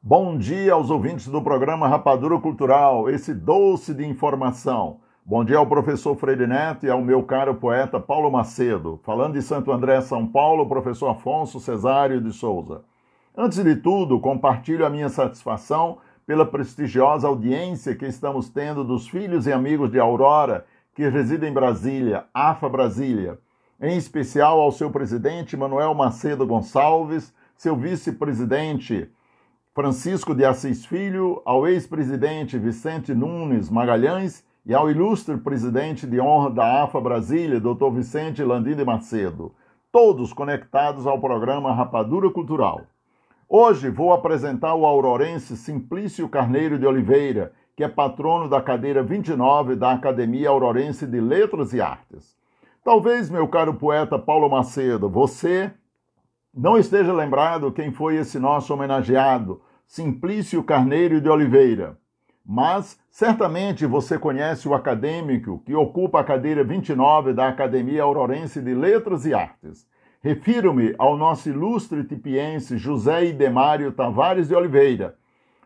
Bom dia aos ouvintes do programa Rapadura Cultural, esse doce de informação. Bom dia ao professor Freire Neto e ao meu caro poeta Paulo Macedo. Falando de Santo André, São Paulo, professor Afonso Cesário de Souza. Antes de tudo, compartilho a minha satisfação pela prestigiosa audiência que estamos tendo dos filhos e amigos de Aurora, que residem em Brasília, AFA Brasília. Em especial ao seu presidente Manuel Macedo Gonçalves, seu vice-presidente Francisco de Assis Filho, ao ex-presidente Vicente Nunes Magalhães e ao ilustre presidente de honra da AFA Brasília, Dr. Vicente Landim de Macedo, todos conectados ao programa Rapadura Cultural. Hoje vou apresentar o aurorense Simplício Carneiro de Oliveira, que é patrono da cadeira 29 da Academia Aurorense de Letras e Artes. Talvez, meu caro poeta Paulo Macedo, você não esteja lembrado quem foi esse nosso homenageado, Simplício Carneiro de Oliveira. Mas certamente você conhece o acadêmico que ocupa a cadeira 29 da Academia Aurorense de Letras e Artes. Refiro-me ao nosso ilustre tipiense José Idemário Tavares de Oliveira,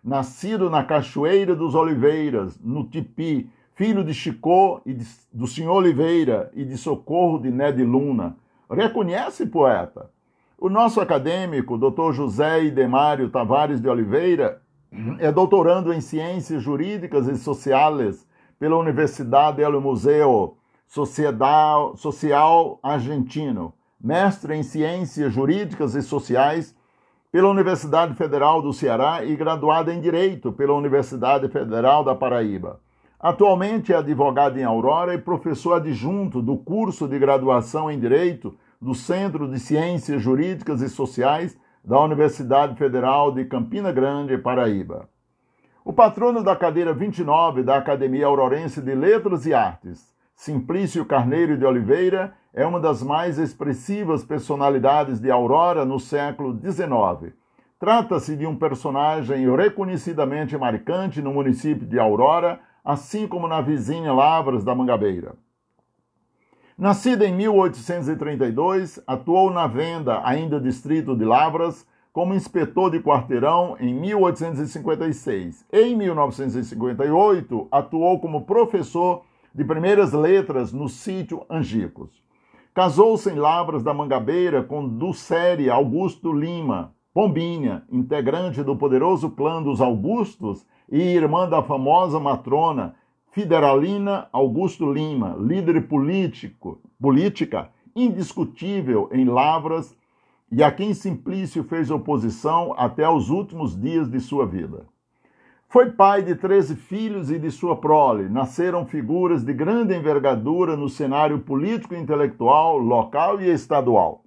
nascido na Cachoeira dos Oliveiras, no Tipi, filho de Chicó e de, do senhor Oliveira e de Socorro de Ned Luna. Reconhece, poeta? O nosso acadêmico, Dr. José Idemário Tavares de Oliveira, é doutorando em Ciências Jurídicas e Sociais pela Universidade del Museu Social Argentino, mestre em Ciências Jurídicas e Sociais pela Universidade Federal do Ceará e graduado em Direito pela Universidade Federal da Paraíba. Atualmente é advogado em Aurora e professor adjunto do curso de graduação em Direito do Centro de Ciências Jurídicas e Sociais da Universidade Federal de Campina Grande, Paraíba. O patrono da cadeira 29 da Academia Aurorense de Letras e Artes, Simplício Carneiro de Oliveira, é uma das mais expressivas personalidades de Aurora no século XIX. Trata-se de um personagem reconhecidamente marcante no município de Aurora, assim como na vizinha Lavras da Mangabeira. Nascida em 1832, atuou na venda, ainda distrito de Lavras, como inspetor de quarteirão em 1856. Em 1958, atuou como professor de primeiras letras no sítio Angicos. Casou-se em Lavras da Mangabeira com Dulcéria Augusto Lima, Pombinha, integrante do poderoso clã dos Augustos e irmã da famosa matrona Federalina Augusto Lima, líder político, política indiscutível em Lavras e a quem Simplício fez oposição até os últimos dias de sua vida. Foi pai de 13 filhos e de sua prole nasceram figuras de grande envergadura no cenário político e intelectual local e estadual.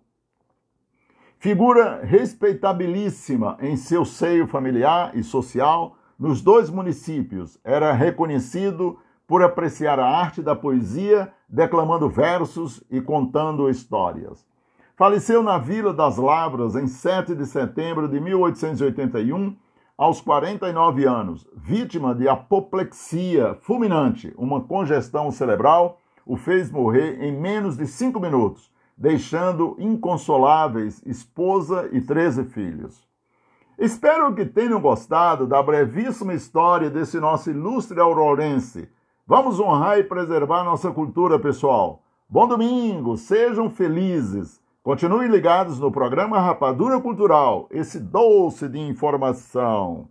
Figura respeitabilíssima em seu seio familiar e social, nos dois municípios, era reconhecido por apreciar a arte da poesia, declamando versos e contando histórias. Faleceu na Vila das Lavras em 7 de setembro de 1881, aos 49 anos, vítima de apoplexia fulminante, uma congestão cerebral, o fez morrer em menos de cinco minutos, deixando inconsoláveis esposa e 13 filhos. Espero que tenham gostado da brevíssima história desse nosso ilustre aurorense. Vamos honrar e preservar nossa cultura, pessoal. Bom domingo, sejam felizes. Continuem ligados no programa Rapadura Cultural, esse doce de informação.